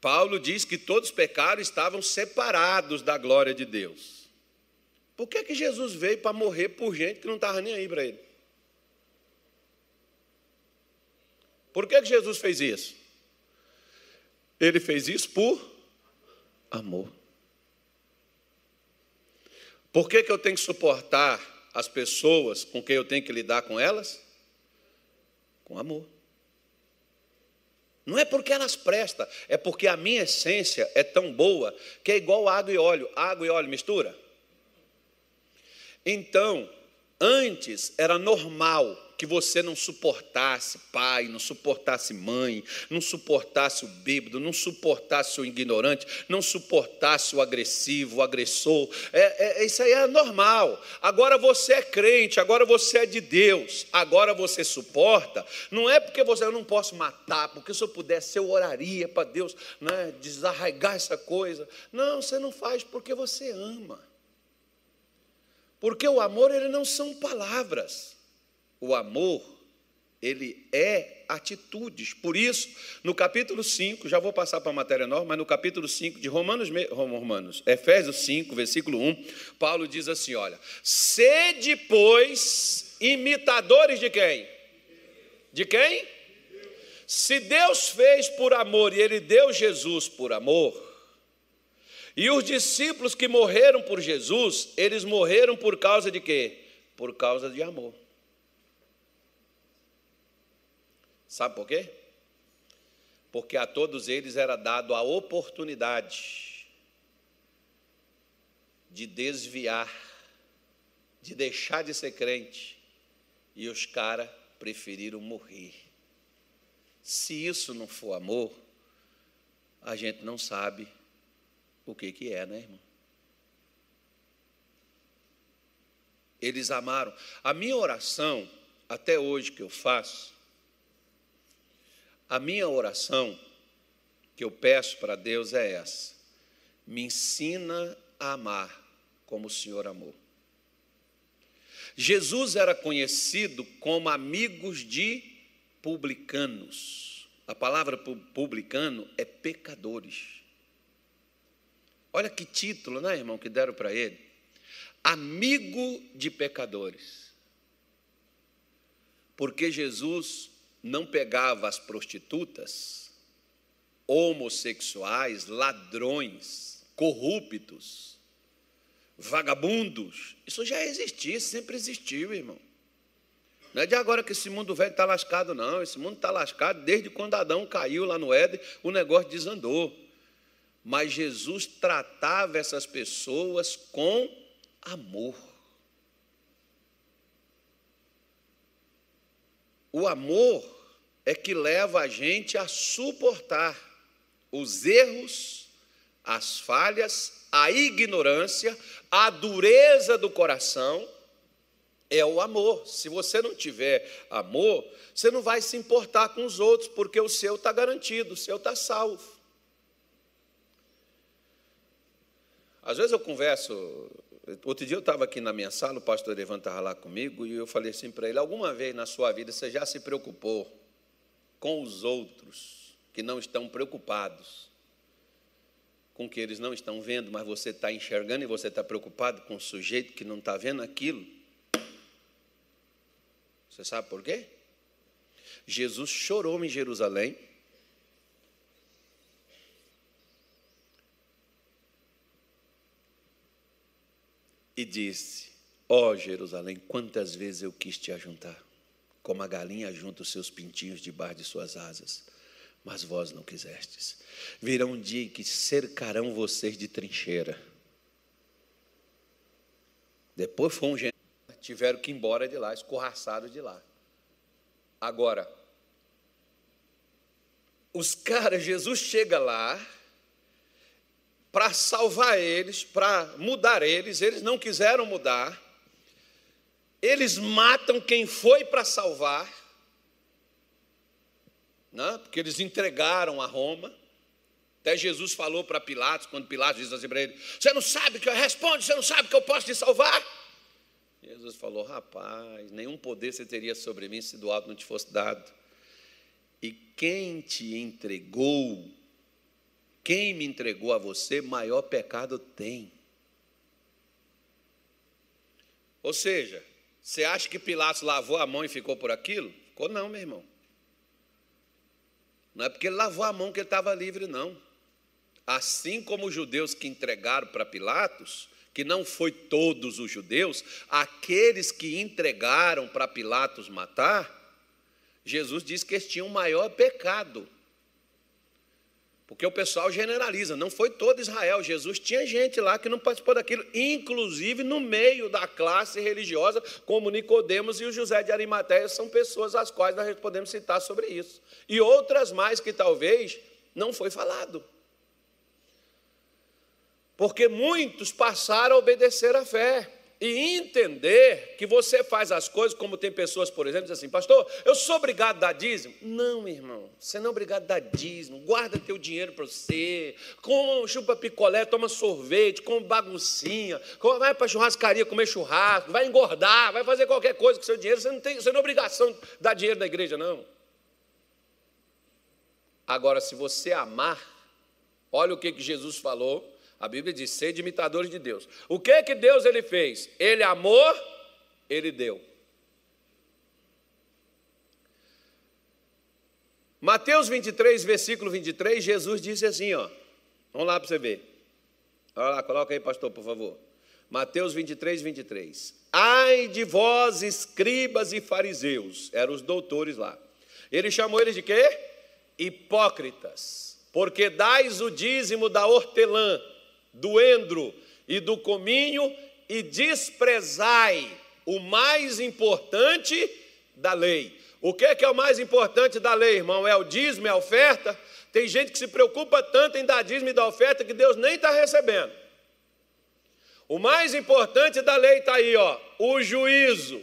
Paulo diz que todos pecaram e estavam separados da glória de Deus. Por que, que Jesus veio para morrer por gente que não estava nem aí para ele? Por que, que Jesus fez isso? Ele fez isso por amor. Por que, que eu tenho que suportar as pessoas com quem eu tenho que lidar com elas? Com amor. Não é porque elas prestam, é porque a minha essência é tão boa que é igual água e óleo. Água e óleo mistura? Então, antes era normal que você não suportasse pai, não suportasse mãe, não suportasse o bêbado, não suportasse o ignorante, não suportasse o agressivo, o agressor. É, é, isso aí é normal. Agora você é crente, agora você é de Deus, agora você suporta. Não é porque você eu não posso matar, porque se eu pudesse eu oraria para Deus né, desarraigar essa coisa. Não, você não faz porque você ama. Porque o amor ele não são palavras. O amor, ele é atitudes. Por isso, no capítulo 5, já vou passar para a matéria nova, mas no capítulo 5 de Romanos, Romanos, Efésios 5, versículo 1, Paulo diz assim: olha, sede, pois, imitadores de quem? De quem? Se Deus fez por amor e Ele deu Jesus por amor, e os discípulos que morreram por Jesus, eles morreram por causa de quê? Por causa de amor. Sabe por quê? Porque a todos eles era dado a oportunidade de desviar, de deixar de ser crente, e os caras preferiram morrer. Se isso não for amor, a gente não sabe o que, que é, né, irmão? Eles amaram. A minha oração, até hoje que eu faço, a minha oração que eu peço para Deus é essa: me ensina a amar como o Senhor amou. Jesus era conhecido como amigos de publicanos. A palavra publicano é pecadores. Olha que título, né, irmão, que deram para ele? Amigo de pecadores. Porque Jesus não pegava as prostitutas, homossexuais, ladrões, corruptos, vagabundos. Isso já existia, sempre existiu, irmão. Não é de agora que esse mundo velho está lascado, não. Esse mundo está lascado desde quando Adão caiu lá no Éden, o negócio desandou. Mas Jesus tratava essas pessoas com amor. O amor é que leva a gente a suportar os erros, as falhas, a ignorância, a dureza do coração. É o amor. Se você não tiver amor, você não vai se importar com os outros, porque o seu está garantido, o seu está salvo. Às vezes eu converso. Outro dia eu estava aqui na minha sala, o pastor Evan estava lá comigo, e eu falei assim para ele: alguma vez na sua vida você já se preocupou com os outros que não estão preocupados com o que eles não estão vendo, mas você está enxergando e você está preocupado com o sujeito que não está vendo aquilo. Você sabe por quê? Jesus chorou em Jerusalém. E disse: Ó oh, Jerusalém, quantas vezes eu quis te ajuntar como a galinha junta os seus pintinhos debaixo de suas asas, mas vós não quisestes. Virá um dia que cercarão vocês de trincheira. Depois foi um tiveram que ir embora de lá, escorraçados de lá. Agora, os caras, Jesus chega lá para salvar eles, para mudar eles, eles não quiseram mudar eles matam quem foi para salvar, né? porque eles entregaram a Roma. Até Jesus falou para Pilatos, quando Pilatos disse assim para ele: Você não sabe que eu respondo, você não sabe que eu posso te salvar? Jesus falou: Rapaz, nenhum poder você teria sobre mim se do alto não te fosse dado. E quem te entregou, quem me entregou a você, maior pecado tem. Ou seja, você acha que Pilatos lavou a mão e ficou por aquilo? Ficou não, meu irmão. Não é porque ele lavou a mão que ele estava livre, não. Assim como os judeus que entregaram para Pilatos, que não foi todos os judeus, aqueles que entregaram para Pilatos matar, Jesus disse que eles tinham maior pecado. Porque o pessoal generaliza, não foi todo Israel. Jesus tinha gente lá que não participou daquilo, inclusive no meio da classe religiosa, como Nicodemos e o José de Arimateia, são pessoas às quais nós podemos citar sobre isso. E outras mais que talvez não foi falado. Porque muitos passaram a obedecer à fé e entender que você faz as coisas, como tem pessoas, por exemplo, dizem assim, pastor, eu sou obrigado a dar dízimo. Não, irmão, você não é obrigado a dar dízimo, guarda teu dinheiro para você, com, chupa picolé, toma sorvete, come baguncinha, vai para churrascaria comer churrasco, vai engordar, vai fazer qualquer coisa com seu dinheiro, você não tem, você não é obrigação de dar dinheiro na igreja, não. Agora, se você amar, olha o que Jesus falou a Bíblia diz: sede imitadores de Deus. O que que Deus ele fez? Ele amou, ele deu. Mateus 23, versículo 23, Jesus disse assim, ó. Vamos lá para você ver. Olha lá, coloca aí, pastor, por favor. Mateus 23, 23. Ai de vós, escribas e fariseus, eram os doutores lá. Ele chamou eles de quê? Hipócritas, porque dais o dízimo da hortelã do endro e do cominho e desprezai o mais importante da lei. O que é, que é o mais importante da lei, irmão? É o dízimo, é a oferta? Tem gente que se preocupa tanto em dar dízimo e dar oferta que Deus nem está recebendo. O mais importante da lei está aí, ó, o juízo,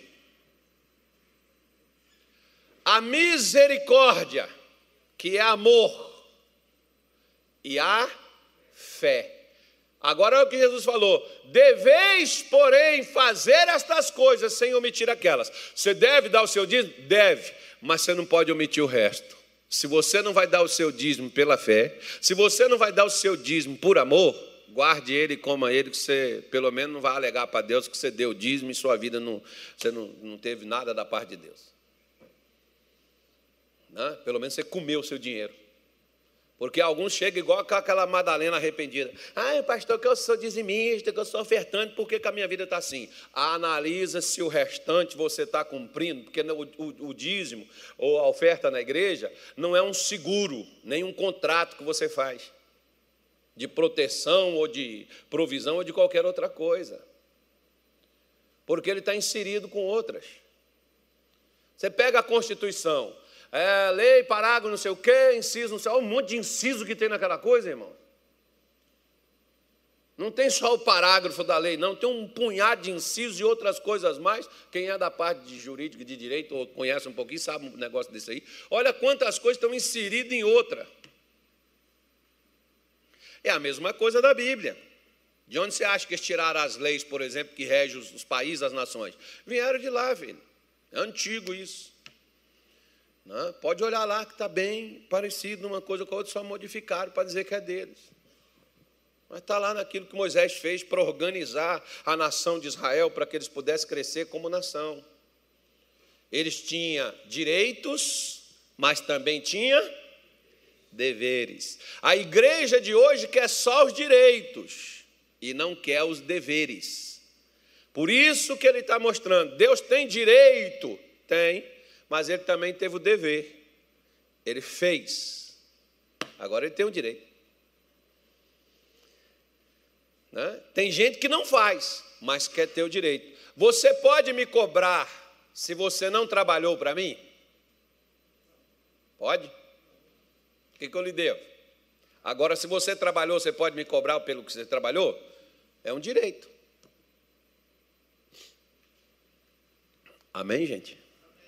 a misericórdia, que é amor, e a fé. Agora é o que Jesus falou: deveis, porém, fazer estas coisas sem omitir aquelas. Você deve dar o seu dízimo? Deve, mas você não pode omitir o resto. Se você não vai dar o seu dízimo pela fé, se você não vai dar o seu dízimo por amor, guarde ele e coma ele, que você pelo menos não vai alegar para Deus que você deu o dízimo e sua vida não, você não, não teve nada da parte de Deus. Né? Pelo menos você comeu o seu dinheiro. Porque alguns chegam igual aquela Madalena arrependida. Ah, pastor, que eu sou dizimista, que eu sou ofertante, por que, que a minha vida está assim? Analisa se o restante você está cumprindo, porque o, o, o, dízimo ou a oferta na igreja não é um seguro, nem um contrato que você faz de proteção ou de provisão ou de qualquer outra coisa. Porque ele está inserido com outras. Você pega a Constituição, é, lei, parágrafo, não sei o quê, inciso, não sei, olha um monte de inciso que tem naquela coisa, irmão. Não tem só o parágrafo da lei, não, tem um punhado de incisos e outras coisas mais. Quem é da parte de jurídica, de direito, ou conhece um pouquinho, sabe um negócio desse aí. Olha quantas coisas estão inseridas em outra. É a mesma coisa da Bíblia. De onde você acha que eles tiraram as leis, por exemplo, que regem os, os países, as nações? Vieram de lá, filho. É antigo isso. Né? Pode olhar lá que está bem parecido uma coisa com a outra, só modificaram para dizer que é deles. Mas está lá naquilo que Moisés fez para organizar a nação de Israel, para que eles pudessem crescer como nação. Eles tinham direitos, mas também tinha deveres. A igreja de hoje quer só os direitos e não quer os deveres. Por isso que ele está mostrando: Deus tem direito? Tem mas ele também teve o dever. Ele fez. Agora ele tem o direito. Né? Tem gente que não faz, mas quer ter o direito. Você pode me cobrar se você não trabalhou para mim? Pode? O que, que eu lhe devo? Agora, se você trabalhou, você pode me cobrar pelo que você trabalhou? É um direito. Amém, gente?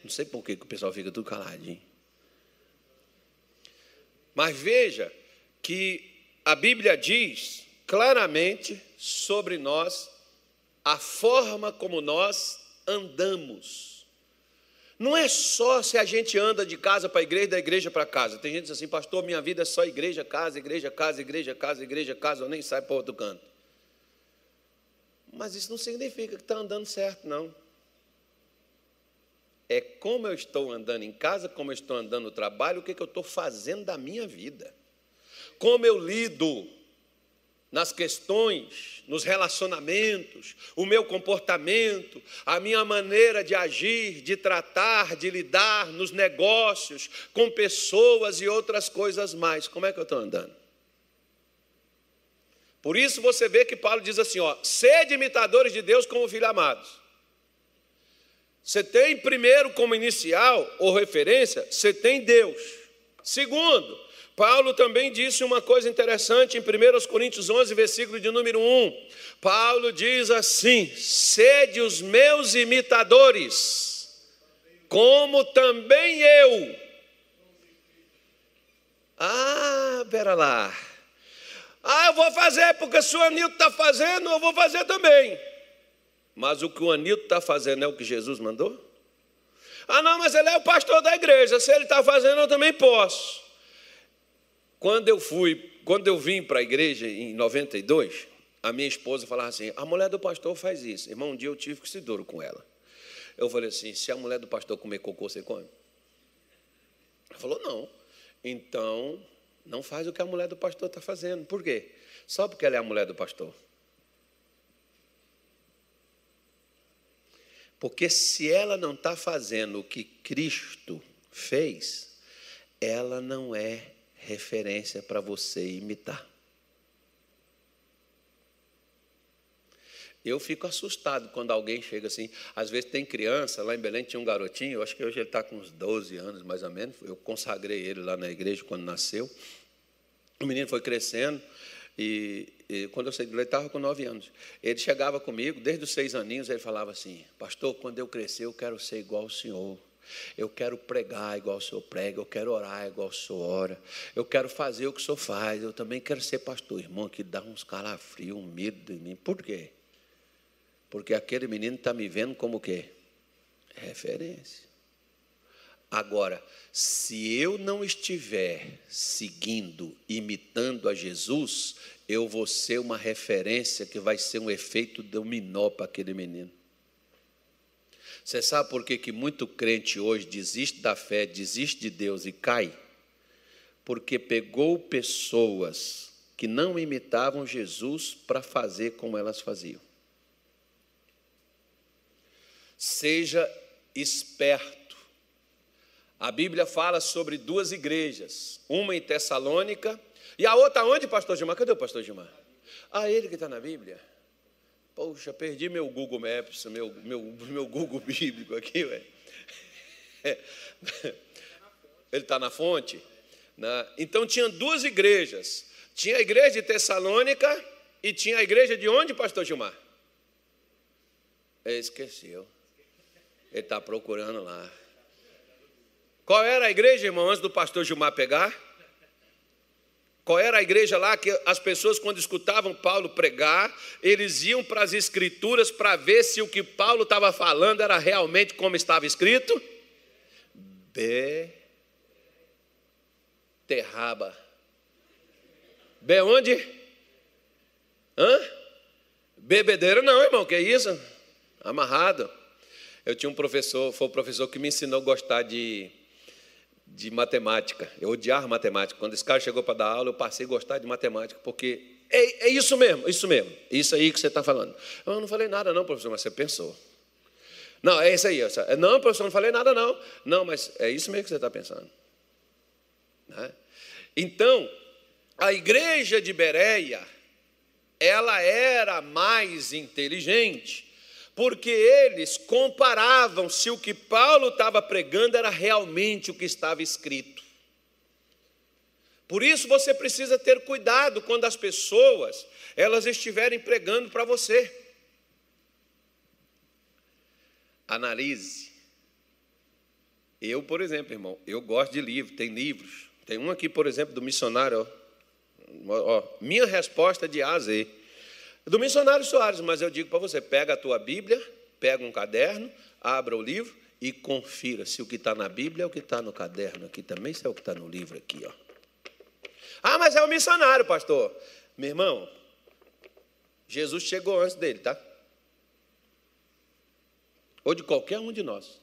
Não sei por que o pessoal fica tudo caladinho. Mas veja que a Bíblia diz claramente sobre nós a forma como nós andamos. Não é só se a gente anda de casa para a igreja, da igreja para casa. Tem gente que diz assim, pastor, minha vida é só igreja, casa, igreja, casa, igreja, casa, igreja, casa, eu nem saio para outro canto. Mas isso não significa que está andando certo, não. É como eu estou andando em casa, como eu estou andando no trabalho, o que, que eu estou fazendo da minha vida. Como eu lido nas questões, nos relacionamentos, o meu comportamento, a minha maneira de agir, de tratar, de lidar nos negócios, com pessoas e outras coisas mais. Como é que eu estou andando? Por isso você vê que Paulo diz assim: ó, sede imitadores de Deus como filhos amados. Você tem primeiro como inicial ou referência, você tem Deus. Segundo, Paulo também disse uma coisa interessante em 1 Coríntios 11, versículo de número 1. Paulo diz assim: Sede os meus imitadores, como também eu. Ah, pera lá. Ah, eu vou fazer, porque o Anilton está fazendo, eu vou fazer também. Mas o que o Anilton está fazendo é o que Jesus mandou? Ah, não, mas ele é o pastor da igreja. Se ele está fazendo, eu também posso. Quando eu fui, quando eu vim para a igreja em 92, a minha esposa falava assim: a mulher do pastor faz isso. Irmão, um dia eu tive que se duro com ela. Eu falei assim: se a mulher do pastor comer cocô, você come? Ela falou: não. Então, não faz o que a mulher do pastor está fazendo. Por quê? Só porque ela é a mulher do pastor. Porque se ela não está fazendo o que Cristo fez, ela não é referência para você imitar. Eu fico assustado quando alguém chega assim. Às vezes tem criança, lá em Belém tinha um garotinho, eu acho que hoje ele está com uns 12 anos mais ou menos. Eu consagrei ele lá na igreja quando nasceu. O menino foi crescendo e, e quando eu saí lá, ele estava com 9 anos. Ele chegava comigo, desde os seis aninhos, ele falava assim: Pastor, quando eu crescer, eu quero ser igual ao senhor. Eu quero pregar igual o senhor prega, eu quero orar igual o senhor ora, eu quero fazer o que o senhor faz, eu também quero ser pastor. Irmão, que dá uns calafrios, um medo de mim. Por quê? Porque aquele menino está me vendo como o quê? Referência. Agora, se eu não estiver seguindo, imitando a Jesus, eu vou ser uma referência que vai ser um efeito dominó para aquele menino. Você sabe por que, que muito crente hoje desiste da fé, desiste de Deus e cai? Porque pegou pessoas que não imitavam Jesus para fazer como elas faziam. Seja esperto. A Bíblia fala sobre duas igrejas, uma em Tessalônica e a outra onde, pastor Gilmar? Cadê o pastor Gilmar? Ah, ele que está na Bíblia. Poxa, perdi meu Google Maps, meu, meu, meu Google bíblico aqui, velho. Ele está na fonte. Então tinha duas igrejas. Tinha a igreja de Tessalônica e tinha a igreja de onde, pastor Gilmar? Ele esqueceu. Ele está procurando lá. Qual era a igreja, irmão, antes do pastor Gilmar pegar? Qual era a igreja lá que as pessoas, quando escutavam Paulo pregar, eles iam para as escrituras para ver se o que Paulo estava falando era realmente como estava escrito? B. Terraba. B onde? Hã? Bebedeira não, irmão, que isso? Amarrado. Eu tinha um professor, foi o professor que me ensinou a gostar de de matemática. Eu odiava matemática. Quando esse cara chegou para dar aula, eu passei a gostar de matemática, porque é, é isso mesmo, isso mesmo. Isso aí que você está falando. Eu não falei nada, não, professor, mas você pensou. Não, é isso aí. Não, professor, não falei nada, não. Não, mas é isso mesmo que você está pensando. Né? Então, a igreja de Bereia, ela era mais inteligente porque eles comparavam se o que Paulo estava pregando era realmente o que estava escrito. Por isso você precisa ter cuidado quando as pessoas elas estiverem pregando para você. Analise. Eu, por exemplo, irmão, eu gosto de livro, tem livros. Tem um aqui, por exemplo, do missionário, ó, ó minha resposta de A a Z. Do missionário Soares, mas eu digo para você: pega a tua Bíblia, pega um caderno, abra o livro e confira se o que está na Bíblia é o que está no caderno aqui também, se é o que está no livro aqui. Ó. Ah, mas é o missionário, pastor. Meu irmão, Jesus chegou antes dele, tá? Ou de qualquer um de nós.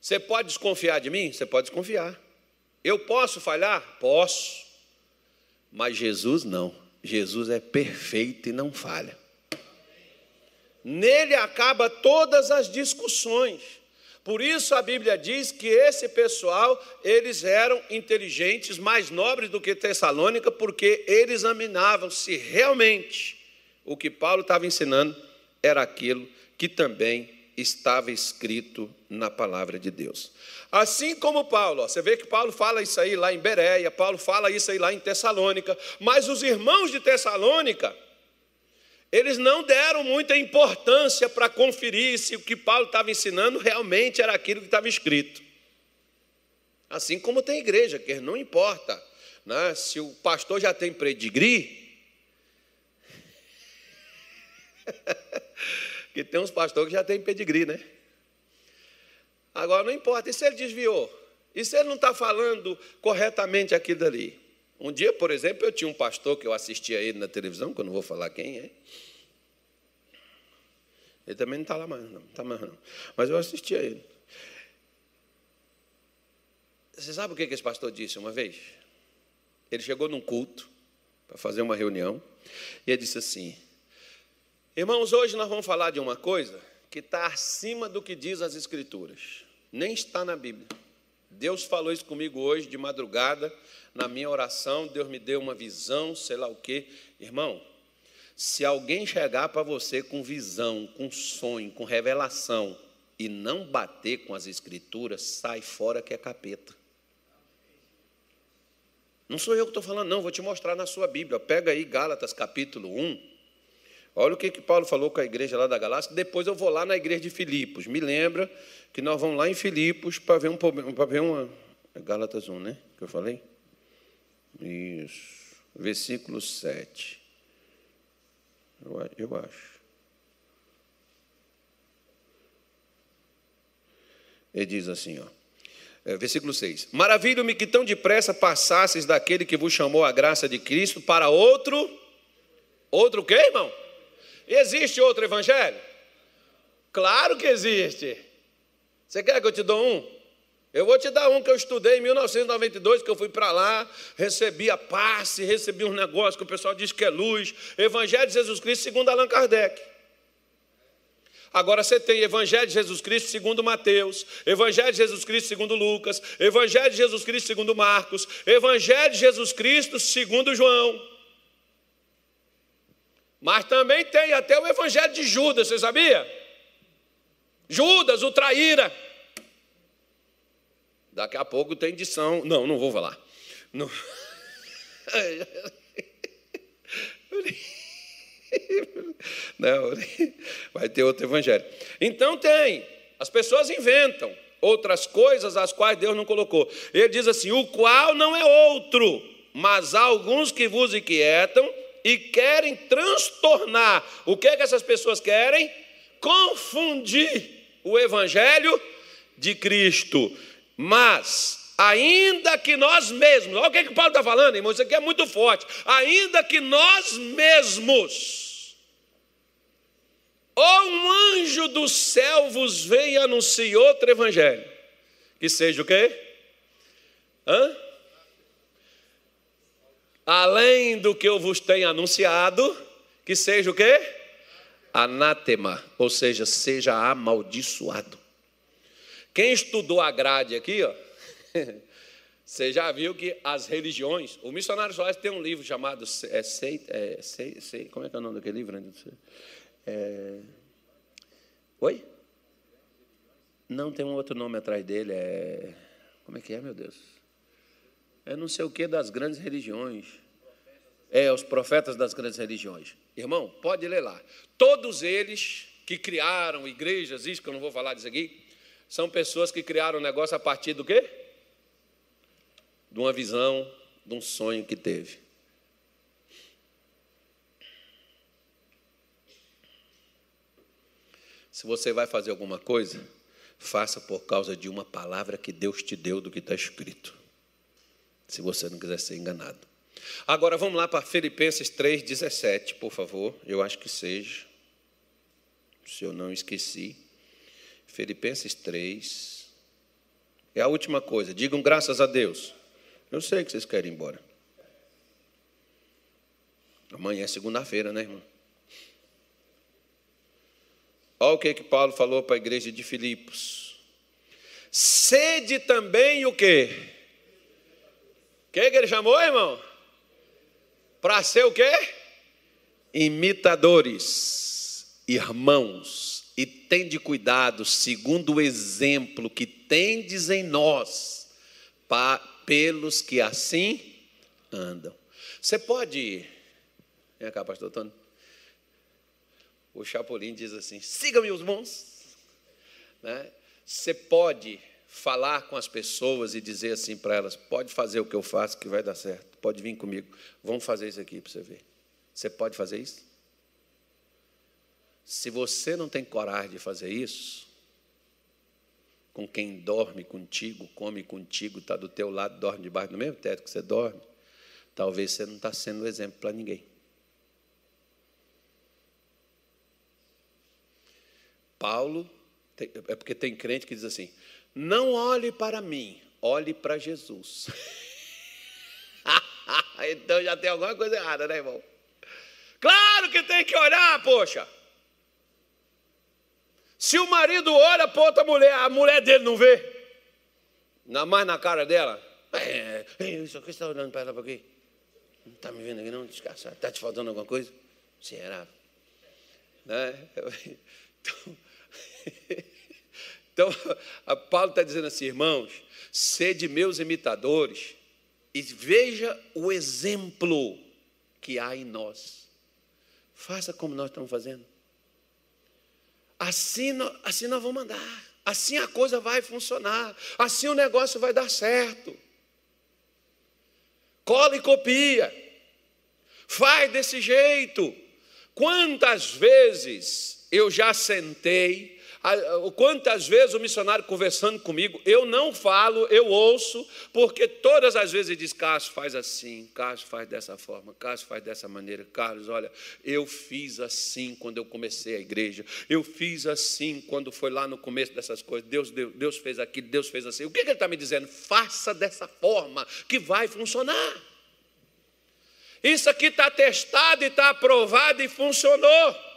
Você pode desconfiar de mim? Você pode desconfiar. Eu posso falhar? Posso. Mas Jesus não. Jesus é perfeito e não falha. Nele acaba todas as discussões. Por isso a Bíblia diz que esse pessoal, eles eram inteligentes, mais nobres do que Tessalônica, porque eles examinavam se realmente o que Paulo estava ensinando era aquilo que também estava escrito na palavra de Deus. Assim como Paulo, ó, você vê que Paulo fala isso aí lá em Bereia, Paulo fala isso aí lá em Tessalônica, mas os irmãos de Tessalônica, eles não deram muita importância para conferir se o que Paulo estava ensinando realmente era aquilo que estava escrito. Assim como tem igreja, que não importa né, se o pastor já tem pedigree. que tem uns pastores que já tem pedigree, né? Agora não importa, e se ele desviou? E se ele não está falando corretamente aquilo dali? Um dia, por exemplo, eu tinha um pastor que eu assistia ele na televisão, que eu não vou falar quem é. Ele também não está lá mais, não, está mais não. Mas eu assistia ele. Você sabe o que esse pastor disse uma vez? Ele chegou num culto para fazer uma reunião e ele disse assim: Irmãos, hoje nós vamos falar de uma coisa que está acima do que diz as Escrituras, nem está na Bíblia. Deus falou isso comigo hoje de madrugada, na minha oração, Deus me deu uma visão, sei lá o quê. Irmão, se alguém chegar para você com visão, com sonho, com revelação e não bater com as escrituras, sai fora que é capeta. Não sou eu que estou falando, não, vou te mostrar na sua Bíblia. Pega aí Gálatas capítulo 1. Olha o que, que Paulo falou com a igreja lá da Galácia. Depois eu vou lá na igreja de Filipos. Me lembra que nós vamos lá em Filipos para ver um para ver uma. É Gálatas 1, né? Que eu falei? Isso. Versículo 7. Eu, eu acho. Ele diz assim, ó. É, versículo 6. Maravilho-me que tão depressa passasses daquele que vos chamou a graça de Cristo para outro. Outro quê, irmão? Existe outro evangelho? Claro que existe. Você quer que eu te dou um? Eu vou te dar um que eu estudei em 1992, que eu fui para lá, recebi a passe, recebi um negócio que o pessoal diz que é luz. Evangelho de Jesus Cristo segundo Allan Kardec. Agora você tem Evangelho de Jesus Cristo segundo Mateus, Evangelho de Jesus Cristo segundo Lucas, Evangelho de Jesus Cristo segundo Marcos, Evangelho de Jesus Cristo segundo João. Mas também tem até o Evangelho de Judas, você sabia? Judas, o traíra. Daqui a pouco tem edição. Não, não vou falar. Não. Não, vai ter outro evangelho. Então tem. As pessoas inventam outras coisas as quais Deus não colocou. Ele diz assim: o qual não é outro, mas há alguns que vos inquietam e querem transtornar. O que é que essas pessoas querem? Confundir o evangelho de Cristo. Mas, ainda que nós mesmos, olha o que, é que Paulo está falando, irmão, isso aqui é muito forte. Ainda que nós mesmos, ou um anjo do céu vos venha anuncie outro evangelho, que seja o quê? Hã? Além do que eu vos tenho anunciado, que seja o quê? Anátema, ou seja, seja amaldiçoado. Quem estudou a grade aqui, ó, você já viu que as religiões. O missionário Soares tem um livro chamado é, sei, é, sei, sei, Como é que é o nome daquele livro? É, oi? Não, tem um outro nome atrás dele. É, como é que é, meu Deus? É não sei o que das grandes religiões. É, os profetas das grandes religiões. Irmão, pode ler lá. Todos eles que criaram igrejas, isso que eu não vou falar disso aqui, são pessoas que criaram um negócio a partir do quê? De uma visão, de um sonho que teve. Se você vai fazer alguma coisa, faça por causa de uma palavra que Deus te deu do que está escrito. Se você não quiser ser enganado. Agora vamos lá para Filipenses 3,17, por favor. Eu acho que seja. Se eu não esqueci. Filipenses 3. É a última coisa. Digam graças a Deus. Eu sei que vocês querem ir embora. Amanhã é segunda-feira, né, irmão? Olha o que, que Paulo falou para a igreja de Filipos. Sede também o quê? O que, que ele chamou, irmão? Para ser o quê? Imitadores, irmãos, e tende cuidado, segundo o exemplo que tendes em nós, pa, pelos que assim andam. Você pode. Vem cá, pastor Antônio o Chapolin diz assim: siga-me os bons. Né? Você pode falar com as pessoas e dizer assim para elas: pode fazer o que eu faço que vai dar certo, pode vir comigo, vamos fazer isso aqui para você ver. Você pode fazer isso? Se você não tem coragem de fazer isso, com quem dorme contigo, come contigo, está do teu lado, dorme debaixo do mesmo teto que você dorme, talvez você não está sendo um exemplo para ninguém. Paulo, é porque tem crente que diz assim: não olhe para mim, olhe para Jesus. então já tem alguma coisa errada, né, irmão? Claro que tem que olhar, poxa. Se o marido olha para outra mulher, a mulher dele não vê, ainda mais na cara dela. É, isso aqui está olhando para ela para quê? Não está me vendo aqui, não? Descansar. Está te faltando alguma coisa? Será? Né? Então, então, Paulo está dizendo assim, irmãos, sede meus imitadores e veja o exemplo que há em nós. Faça como nós estamos fazendo. Assim, assim nós vamos andar. Assim a coisa vai funcionar. Assim o negócio vai dar certo. Cola e copia. Faz desse jeito. Quantas vezes eu já sentei Quantas vezes o missionário conversando comigo, eu não falo, eu ouço, porque todas as vezes ele diz: Carlos, faz assim, Carlos, faz dessa forma, Carlos, faz dessa maneira. Carlos, olha, eu fiz assim quando eu comecei a igreja, eu fiz assim quando foi lá no começo dessas coisas. Deus, Deus, Deus fez aquilo, Deus fez assim. O que, que ele está me dizendo? Faça dessa forma que vai funcionar. Isso aqui está testado e está aprovado e funcionou.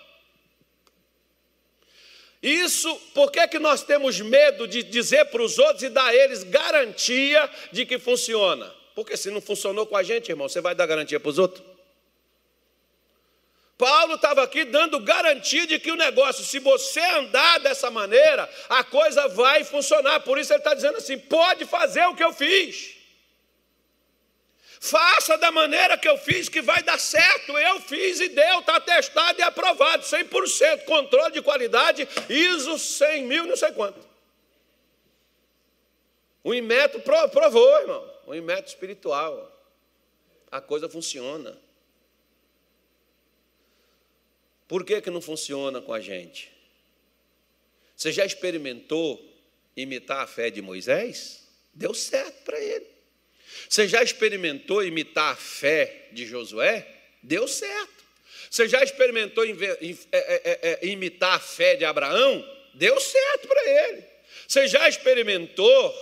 Isso, por que, que nós temos medo de dizer para os outros e dar a eles garantia de que funciona? Porque se não funcionou com a gente, irmão, você vai dar garantia para os outros? Paulo estava aqui dando garantia de que o negócio, se você andar dessa maneira, a coisa vai funcionar. Por isso ele está dizendo assim: pode fazer o que eu fiz. Faça da maneira que eu fiz, que vai dar certo. Eu fiz e deu, está testado e aprovado, 100%. Controle de qualidade, ISO 100 mil, não sei quanto. O Inmetro provou, irmão. O Inmetro espiritual. A coisa funciona. Por que, que não funciona com a gente? Você já experimentou imitar a fé de Moisés? Deu certo para ele. Você já experimentou imitar a fé de Josué? Deu certo. Você já experimentou é, é, é, imitar a fé de Abraão? Deu certo para ele. Você já experimentou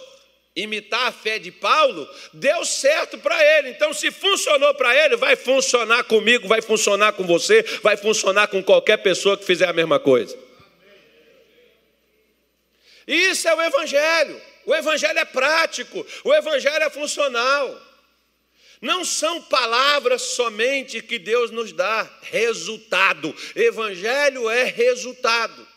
imitar a fé de Paulo? Deu certo para ele. Então, se funcionou para ele, vai funcionar comigo, vai funcionar com você, vai funcionar com qualquer pessoa que fizer a mesma coisa. Isso é o Evangelho. O Evangelho é prático, o Evangelho é funcional. Não são palavras somente que Deus nos dá, resultado. Evangelho é resultado.